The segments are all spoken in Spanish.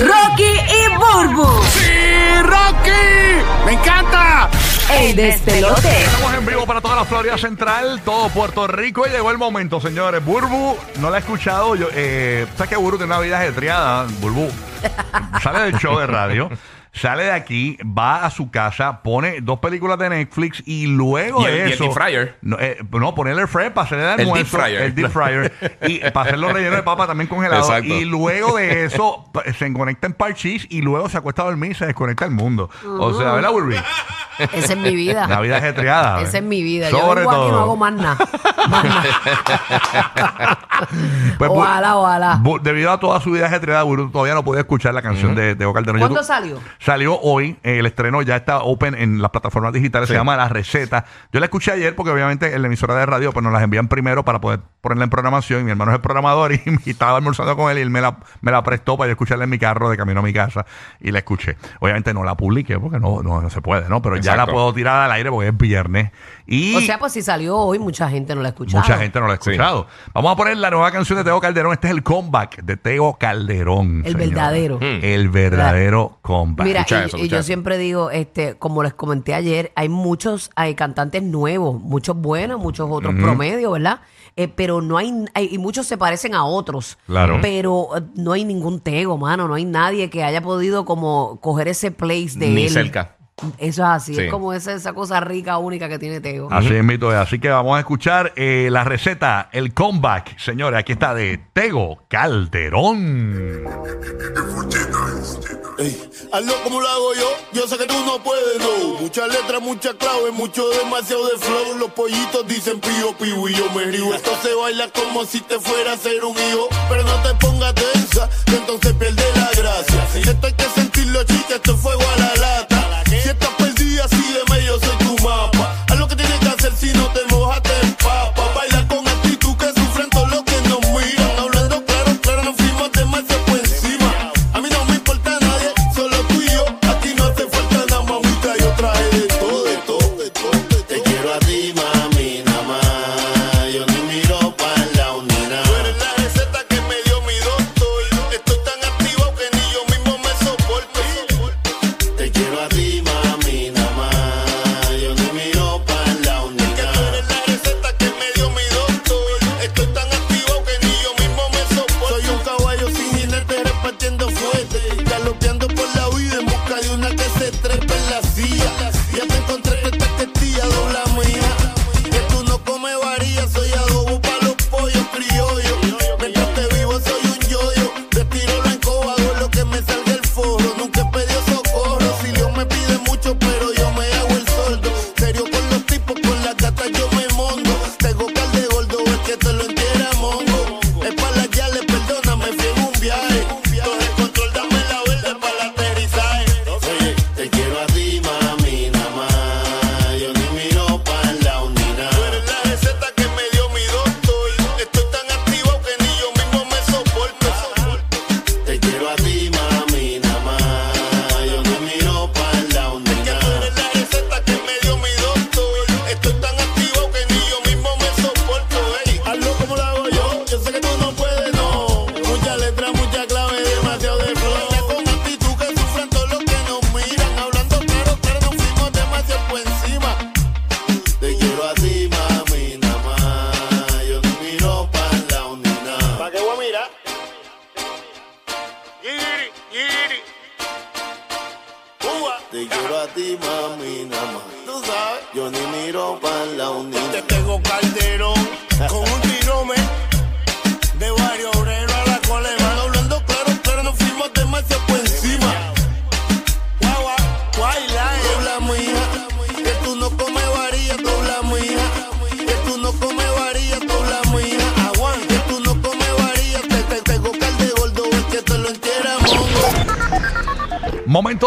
Rocky y Burbu. ¡Sí, Rocky! ¡Me encanta! El despelote. Estamos en vivo para toda la Florida Central, todo Puerto Rico y llegó el momento, señores. Burbu, no la he escuchado. Yo, eh, ¿Sabes que Burbu tiene una vida ajetreada? Burbu sale del show de radio. Sale de aquí, va a su casa, pone dos películas de Netflix y luego Y el- de y el eso. deep fryer. No, eh, no ponerle el fryer para hacerle el deep almuerzo. fryer. El deep fryer. y para hacer los rellenos de papa también congelados. Exacto. Y luego de eso se conecta en parchís y luego se acuesta a dormir y se desconecta el mundo. O sea, ¿verdad? Esa es mi vida. La vida ajetreada. Esa es mi vida. Sobre Yo vengo aquí y todo. no hago más nada. Más nada. Pues, Bu- Ojalá, ojalá. Bu- debido a toda su vida ajetreada, Burbu todavía no podía escuchar la canción de Teo Calderón. ¿Cuándo Yo- salió? Salió hoy, eh, el estreno ya está open en las plataformas digitales, se llama La Receta. Yo la escuché ayer porque obviamente en la emisora de radio pues nos las envían primero para poder ponerla en programación. Y mi hermano es el programador y, y estaba almorzando con él y él me la, me la prestó para yo escucharla en mi carro de camino a mi casa y la escuché. Obviamente no la publiqué porque no, no, no se puede, ¿no? Pero ya la puedo tirar al aire porque es viernes. Y O sea, pues si salió hoy, mucha gente no la ha escuchado. Mucha gente no lo ha escuchado. Vamos a poner la nueva canción de Teo Calderón. Este es el comeback de Teo Calderón. El señora. verdadero. El verdadero comeback. Mira, Escucha y, eso, y yo eso. siempre digo, este, como les comenté ayer, hay muchos, hay cantantes nuevos, muchos buenos, muchos otros promedio, ¿verdad? Eh, pero no hay, hay- y muchos se parecen a otros. Claro. Pero eh, no hay ningún tego, mano, no hay nadie que haya podido como coger ese place de Ni él. cerca. Eso es así, Sí. es como esa, esa cosa rica, única que tiene Tego. Así es, mito. Así que vamos a escuchar eh, la receta, el comeback. Señores, aquí está de Tego Calderón. Ey, hazlo como lo hago yo, yo sé que tú no puedes, no. Muchas letras, muchas claves, mucho demasiado de flow. Los pollitos dicen pío, pío y yo me río. Esto se baila como si te fuera a ser un hijo. Pero no te pongas tensa, que entonces pierde la gracia. Esto hay que sentirlo, chica, esto es fuego a la lata.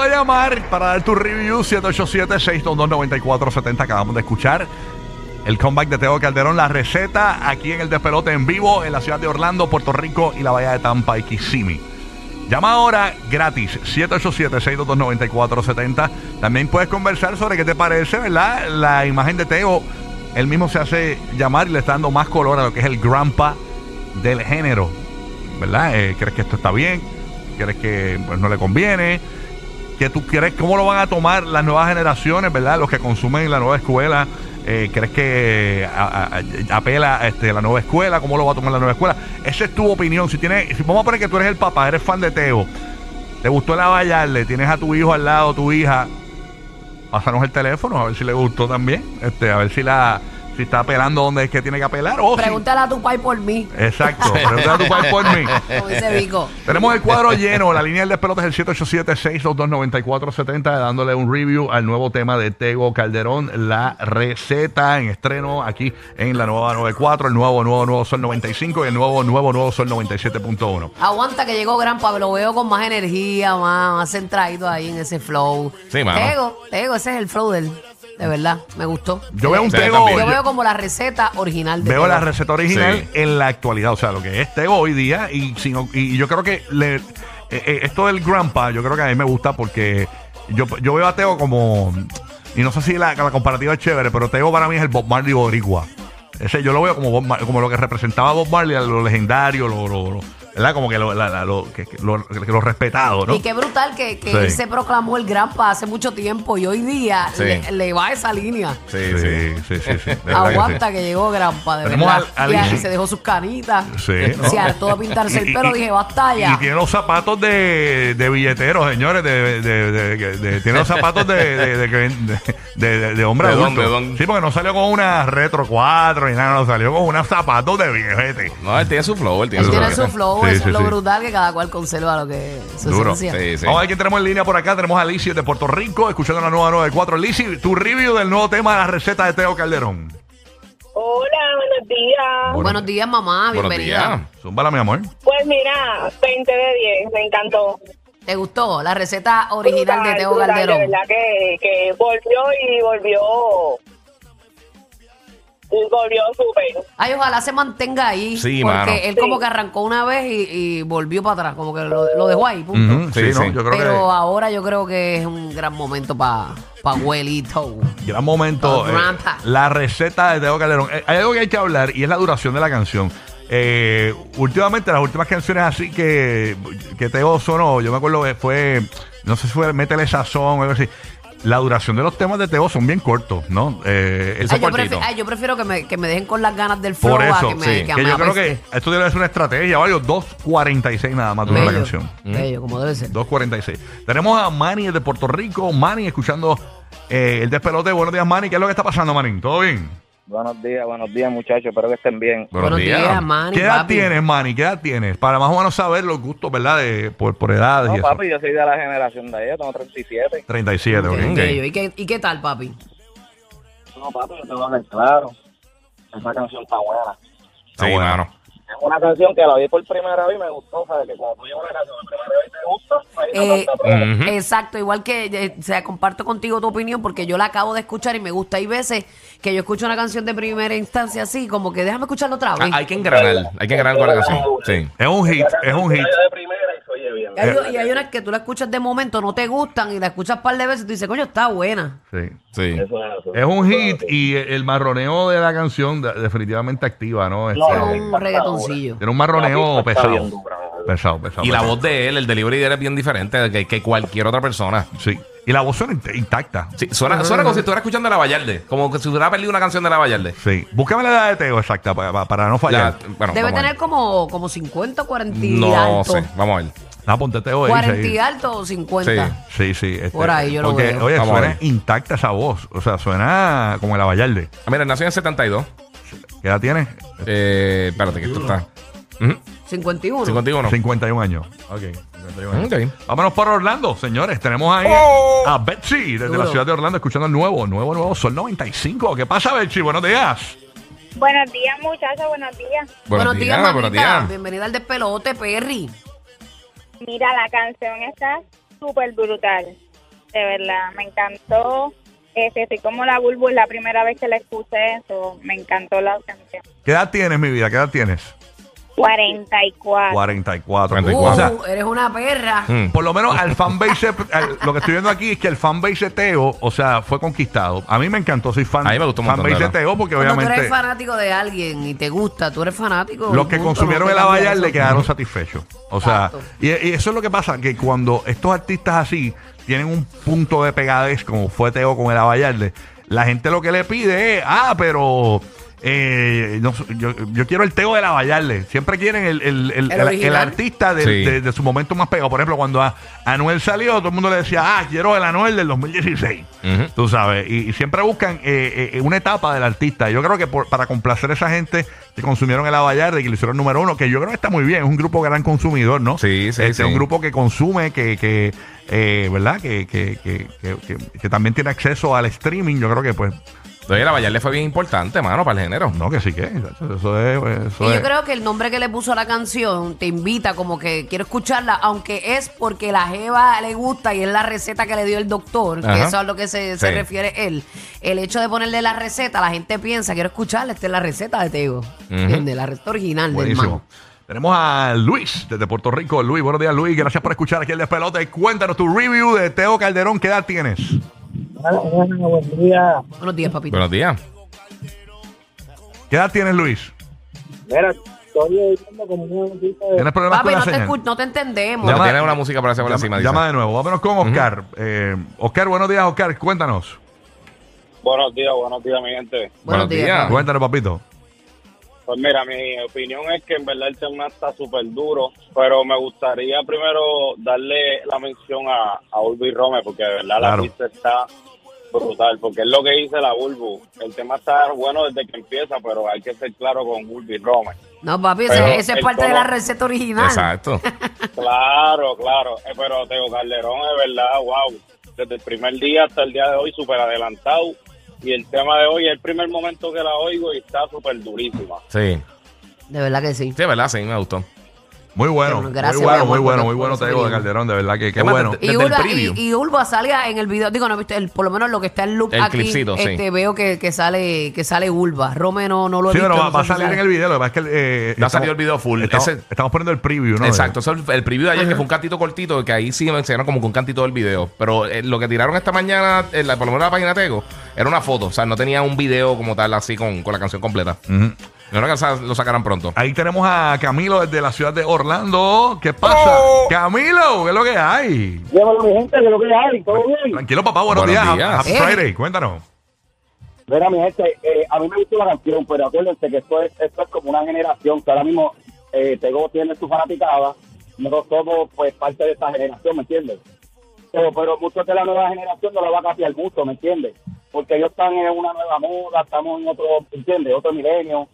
De llamar para dar tu review 787-622-9470. Acabamos de escuchar el comeback de Teo Calderón, la receta aquí en el Despelote en vivo en la ciudad de Orlando, Puerto Rico y la bahía de Tampa y Kissimmee. Llama ahora gratis 787-622-9470. También puedes conversar sobre qué te parece, ¿verdad? La imagen de Teo. Él mismo se hace llamar y le está dando más color a lo que es el grandpa del género. ¿Verdad? Eh, ¿Crees que esto está bien? crees que pues, no le conviene, que tú quieres, cómo lo van a tomar las nuevas generaciones, ¿verdad? Los que consumen la nueva escuela. eh, ¿Crees que a- a- apela este, la nueva escuela? ¿Cómo lo va a tomar la nueva escuela? Esa es tu opinión. Si tienes, si vamos a poner que tú eres el papá, eres fan de Teo, te gustó la Vallarle, tienes a tu hijo al lado, tu hija, pásanos el teléfono a ver si le gustó también, este, a ver si la si está apelando donde es que tiene que apelar o si- Pregúntale a tu pai por mí, Exacto, pregúntale a tu padre por mí. como dice Vico. Tenemos el cuadro lleno. La línea del despelote es el 787-622-9470, dándole un review al nuevo tema de Tego Calderón, la receta en estreno aquí en la nueva 94, el nuevo, nuevo, nuevo Sol 95 y el nuevo, nuevo, nuevo Sol 97.1. Aguanta que llegó Granpa, lo veo con más energía, más, más centradito ahí en ese flow. Sí, mano. Tego, Tego, ese es el flow del, de verdad, me gustó. Yo veo un Sí, Tego. también. Yo veo como la receta original de Veo Tego. la receta original Sí. en la actualidad, o sea, lo que es Tego hoy día y, sin- y yo creo que le- eh, eh, esto del Grandpa, yo creo que a mí me gusta porque yo, yo veo a Tego como, y no sé si la, la comparativa es chévere, pero Tego para mí es el Bob Marley boricua. Ese yo lo veo como, Bob Mar- como lo que representaba Bob Marley, lo legendario, lo, lo- lo- ¿verdad? Como que lo, la- la- lo- que- que lo- que lo respetado, ¿no? Y qué brutal que, que Sí. él se proclamó el Granpa hace mucho tiempo y hoy día Sí. le, le va esa línea. Sí, sí, sí. sí, sí, que Aguanta sí. que, llegó Granpa, de Tenemos verdad. al- al y se dejó sus canitas. Sí, ¿no? Se hartó de pintarse el pelo. y- dije, basta ya. Y tiene los zapatos de, de billeteros, señores. De, de- de- de- de- tiene los zapatos de, de, de, de, de- de- de hombre ¿De adulto. dónde, dónde? Sí, porque no salió con una Retro 4 ni nada, no salió con unos zapatos de viejete. No, él tiene su flow, él tiene Él su tiene flow. su flow, Sí, eso sí, es lo sí. brutal que cada cual conserva lo que su Duro. esencia. Sí, sí. Vamos a ver quién tenemos en línea por acá. Tenemos a Lizzie de Puerto Rico, escuchando la nueva 94. Lizzie, tu review del nuevo tema de la receta de Teo Calderón. Hola, buenos días. Bueno. Buenos días, mamá, Buenos bienvenida. días. Zúmbala, mi amor. Pues mira, 20 de 10, me encantó. ¿Te gustó la receta original de Teo brutal, Calderón? De verdad que, que volvió y volvió. Volvió súper. Ay, ojalá se mantenga ahí. Sí, porque mano. él Sí. como que arrancó una vez y, y volvió para atrás, como que lo, lo dejó ahí, punto. Ujú, sí, Sí, ¿no? sí. Yo creo Pero que ahora yo creo que es un gran momento para pa abuelito. gran momento. Oh, eh, grandpa. la receta de Teo Calderón. Eh, hay algo que hay que hablar y es la duración de la canción. Eh, últimamente, las últimas canciones así que, que Teo sonó, yo me acuerdo que fue, no sé si fue Métele Sazón o algo así. La duración de los temas de Teo son bien cortos, ¿no? Eh, Eso Ay, yo, cortito. prefi- ay, yo prefiero que me, que me dejen con las ganas del flow por a eso, que me, sí, que que me yo creo que esto debe ser una estrategia, varios 2.46 nada más dura la canción. bello, como debe ser. 2.46. Tenemos a Manny de Puerto Rico. Manny escuchando eh, el despelote. Buenos días, Manny. ¿Qué es lo que está pasando, Manny? ¿Todo bien? Buenos días, buenos días muchachos, espero que estén bien. Buenos días, Manny, ¿Qué edad papi. tienes, Manny? ¿Qué edad tienes? Para más o menos saber los gustos, ¿verdad? De, por, por edades y No, eso. papi, yo soy de la generación de ella, tengo 37. 37, Ok, ok. bello. ¿Y, qué, ¿Y qué tal, papi? No, papi, yo te voy a ver claro. Esa canción está buena. Está Sí, bueno. mano. Es una canción que la vi por primera vez y me gustó, ¿sabes? Que cuando tú llevas una canción por primera vez y te gusta, Eh. Exacto, igual que eh, o sea, comparto contigo tu opinión porque yo la acabo de escuchar y me gusta. Hay veces que yo escucho una canción de primera instancia así, como que déjame escucharla otra Ah, vez. hay que engranar, hay que engranar con la canción. Sí. Es un hit, es un hit. Y. Y hay, y hay unas que tú la escuchas de momento, no te gustan y la escuchas un par de veces y tú dices, coño, está buena. Sí. Sí. Eso es eso. Es un hit y el marroneo de la canción de- definitivamente activa, ¿no? Este, No, un reggaetoncillo. tiene un marroneo pesado. Pesado, pesado. Y la voz de él, el delivery de él es bien diferente que, que cualquier otra persona. Sí. Y la voz suena int- intacta. Sí, suena, suena como si estuviera escuchando a la Vallarde. Como que si hubiera perdido una canción de la Vallarde. Sí. Búscame la edad de Teo exacta para, para- no fallar. Bueno, Debe tener como, como 50 o 40 y No alto. sé, vamos a ver. Ah, ponte Teo ahí, 40 y sí. alto o 50. Sí, sí. este, Por ahí yo lo porque, veo. Oye, Vamos a suena ver. intacta esa voz. O sea, suena como la Vallarde. Ah, mira, nació en el 72. ¿Qué edad tiene? Eh, espérate, que esto está. Ujú, 51. 51. 51 años. Ok. 51 años. Ok. Vámonos por Orlando, señores. Tenemos ahí Oh. a Betsy desde Duro. la ciudad de Orlando escuchando el nuevo, nuevo, nuevo Sol 95. ¿Qué pasa, Betsy? Buenos días. Buenos días, muchachos, buenos días. Buenos días, mamita. buenos días. Bienvenida al despelote, Perry. Mira, la canción está súper brutal. De verdad, me encantó. Este, como la Bulbul la primera vez que la escuché, eso, me encantó la canción. ¿Qué edad tienes, mi vida? ¿Qué edad tienes? 44. 44. 44. O sea, Uh, eres una perra. Mm. por lo menos al fanbase, al- lo que estoy viendo aquí es que el fanbase de Teo, o sea, fue conquistado. A mí me encantó, soy fan. A mí me gustó un montón, fanbase de de verdad. Teo porque Cuando tú obviamente eres fanático de alguien y te gusta, tú eres fanático. los que punto, consumieron no el cambia Abayar eso. le quedaron satisfechos. O sea, Exacto. y, y eso es lo que pasa, que cuando estos artistas así tienen un punto de pegadez, como fue Teo con el Abayarde, la gente lo que le pide es, ah, pero... eh, no yo, yo quiero el Teo de la Vallarde. Siempre quieren el, el, el- El el- original. el artista de, Sí. de- de su momento más pegado. Por ejemplo, cuando a- Anuel salió, todo el mundo le decía, ah, quiero el Anuel del 2016. Ujú. Tú sabes, y, y siempre buscan eh, eh, una etapa del artista. Yo creo que por- para complacer a esa gente que consumieron el Abayarde, que lo hicieron número uno, que yo creo que está muy bien, es un grupo gran consumidor, ¿no? Sí, sí, Este, sí. un grupo que consume, que, que eh, ¿verdad? Que, que, que, que- que- que también tiene acceso al streaming. Yo creo que, pues, Oye, la Vallarle fue bien importante, mano, para el género. no, que sí que, eso, eso es... Eso Y es- yo creo que el nombre que le puso a la canción te invita como que quiero escucharla, aunque es porque la jeva le gusta y es la receta que le dio el doctor, que Ajá. eso es a lo que se, refiere él. El hecho de ponerle la receta, la gente piensa, quiero escucharla, esta es la receta de Teo. ¿Entiendes? La receta original del Buenísimo. man. Tenemos a Luis desde Puerto Rico. Luis, buenos días, Luis. Gracias por escuchar aquí el despelote. Cuéntanos tu review de Teo Calderón. ¿Qué edad tienes? Buen día. Buenos días, papito. Buenos días. ¿Qué edad tienes, Luis? Mira, estoy oyendo como un. ¿Tienes problemas Papi, con la no te, señal? escu- no te entendemos. Llama- tiene una música para hacer por Llama, encima. dice. llama de nuevo. Vámonos con Oscar. Eh, Oscar, buenos días, Oscar. Cuéntanos. Buenos días, buenos días, mi gente. Buenos Buenos días. Cuéntanos, papito. Pues mira, mi opinión es que en verdad el tema está súper duro, pero me gustaría primero darle la mención a, a Ulvi Rome, porque de verdad Claro. la pista está brutal, porque es lo que dice la Bulbu. El tema está bueno desde que empieza, pero hay que ser claro con Ulvi Rome. No, papi, ese, ese es parte de la receta original. Exacto. Claro, claro, eh, pero Teo Calderón es verdad, wow, desde el primer día hasta el día de hoy súper adelantado. Y el tema de hoy es el primer momento que la oigo y está súper durísima. Sí. De verdad que sí. Sí, de verdad, sí, me gustó. Muy bueno. Muy bueno, muy bueno, muy bueno, por te digo de. Calderón, de verdad que qué bueno. Y Ulva, y, y Ulva salga en el video, digo, no el, por lo menos lo que está en loop El aquí, clipcito, sí. este, veo que, que sale que sale Ulva. Rome no, no lo he Sí, visto. pero va, no va a salir sale. en el video. Lo que pasa es que eh, No ha salido el video full. Estamos, Ese- estamos poniendo el preview, ¿no? Exacto, el, preview de ayer que fue un cantito cortito, que ahí sí me enseñaron como que un cantito del video. Pero eh, lo que tiraron esta mañana, en la, por lo menos en la página de Tego, era una foto. O sea, no tenía un video como tal así con, con la canción completa. Ujú. Yo creo que lo sacarán pronto. Ahí tenemos a Camilo desde la ciudad de Orlando. ¿Qué pasa? Oh. Camilo, ¿qué es lo que hay? Llévalo, mi gente, que lo que hay, todo bien. Tranquilo, papá, buenos, Buenos días. días. Happy Eh. Friday, cuéntanos. Mira, mi gente, eh, a mí me gustó la canción, pero acuérdense que esto es, esto es como una generación que ahora mismo eh, Tego tiene su fanaticada. Nosotros somos, pues, parte de esta generación, ¿me entiendes? Pero, pero muchos de la nueva generación no la va a cambiar mucho, ¿me entiendes? Porque ellos están en una nueva moda, estamos en otro, ¿me entiendes? Otro milenio.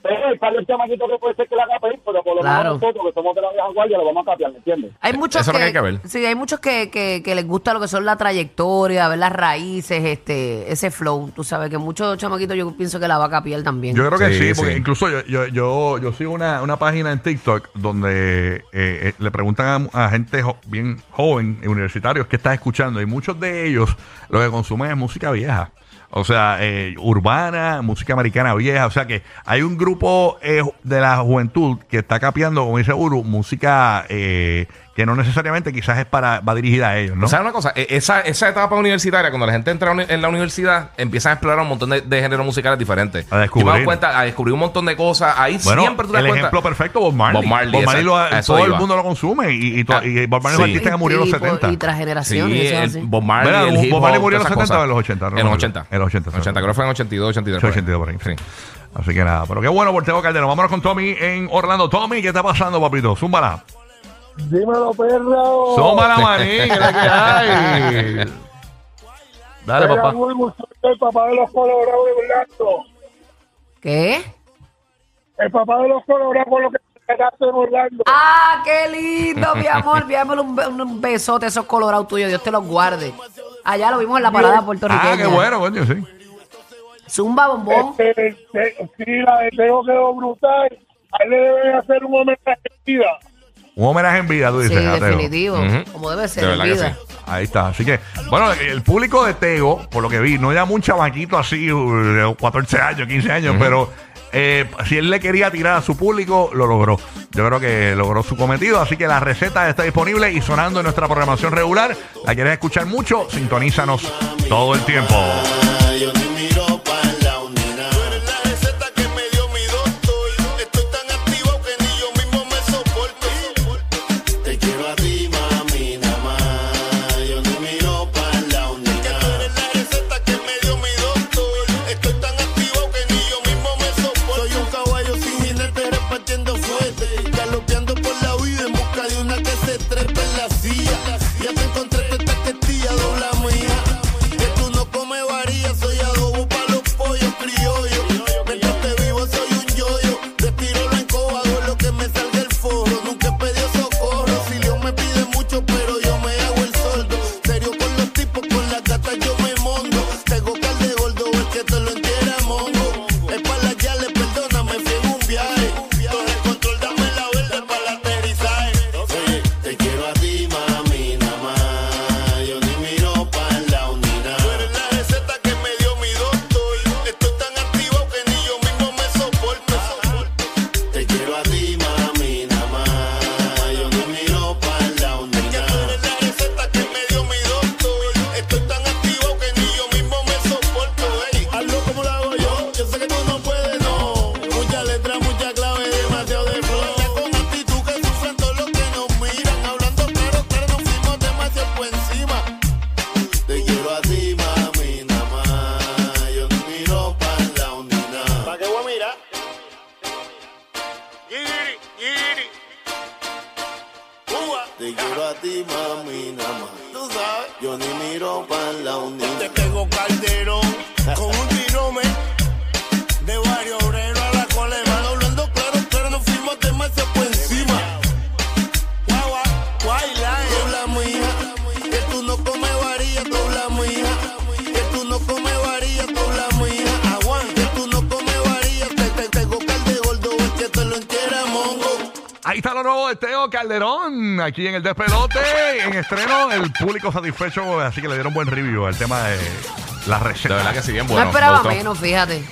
Pero el par de chamaquitos que puede ser que la capen, pero por lo Claro. menos nosotros que somos de la vieja guardia lo vamos a cambiar, ¿me entiendes? Hay muchos Eso es lo que, que hay que ver. Sí, hay muchos que, que, que les gusta lo que son la trayectoria, ver las raíces, este, ese flow. Tú sabes que muchos chamaquitos yo pienso que la va a capiar también. Yo creo que sí, Sí, porque sí. incluso yo, yo, yo, yo sigo una, una página en TikTok donde eh, eh, le preguntan a, a gente jo- bien joven, universitarios, qué estás escuchando. Y muchos de ellos lo que consumen es música vieja. O sea, eh, urbana, música americana vieja. O sea que hay un grupo eh, de la juventud que está capeando, como dice Uru, música eh, que no necesariamente quizás es para va dirigida a ellos, ¿no? ¿Sabes una cosa? E- Esa, esa etapa universitaria, cuando la gente entra en la universidad, empiezan a explorar un montón de, de géneros musicales diferentes. A descubrir. Cuenta, a descubrir un montón de cosas. Ahí Bueno, siempre tú te el das cuenta. ejemplo perfecto, Bob Marley. Bob Marley, lo- exacto. A eso todo el mundo lo consume. Y, y, to- Ah, y Bob Marley es un sí. artista que murió en los Y- y por- 70. Y tras Sí, generaciones. el. Bob Marley, Mira, el Bob Marley murió en los todas 70 esas o en los cosas. 80, no En los acuerdo. 80. En los 80, 80, creo que fue en 82, 83. por ahí. 82 por ahí. Sí. Así que nada, pero qué bueno por Teo Calderón. Vámonos con Tommy en Orlando. Tommy, ¿qué está pasando, papito? Zúmbala. Dímelo, perro. Zúmbala, maní, que la que hay. Dale, papá. el papá de los colorados de Orlando. ¿Qué? El papá de los colorados por lo que. ¡Ah, qué lindo, mi amor! Envíamelo un, un besote a esos colorados tuyos. Dios te los guarde. Allá lo vimos en la parada puertorriqueña. Ah, qué bueno, coño, sí. Zumba, bombón. Este, este, sí, la de Teo quedó brutal. A él le deben hacer un homenaje en vida. Un homenaje en vida, tú Sí, dices. Teo. definitivo. Como debe ser De en vida. sí. Ahí está. Así que, bueno, el público de Tego, por lo que vi, no llama un chamaquito así uh, de 14 años, 15 años, pero eh, si él le quería tirar a su público, lo logró. Yo creo que logró su cometido. Así que la receta está disponible y sonando en nuestra programación regular. La quieres escuchar mucho, sintonízanos todo el tiempo. con un tirome de varios obreros a la cual le va doblando claro, pero no firma temas por encima. Guagua, guayla, eh. dobla mía, que tú no comes varilla, dobla mía, que tú no comes varilla, dobla mía, aguante, tú no comes varilla, te, tengo de gordo, es que te lo entera, mongo. Ahí está lo nuevo de Teo Calderón, aquí en el despelote, en estreno, el público satisfecho, así que le dieron buen review al tema de la recheca. De verdad que sí, bien bueno. No esperaba menos, fíjate.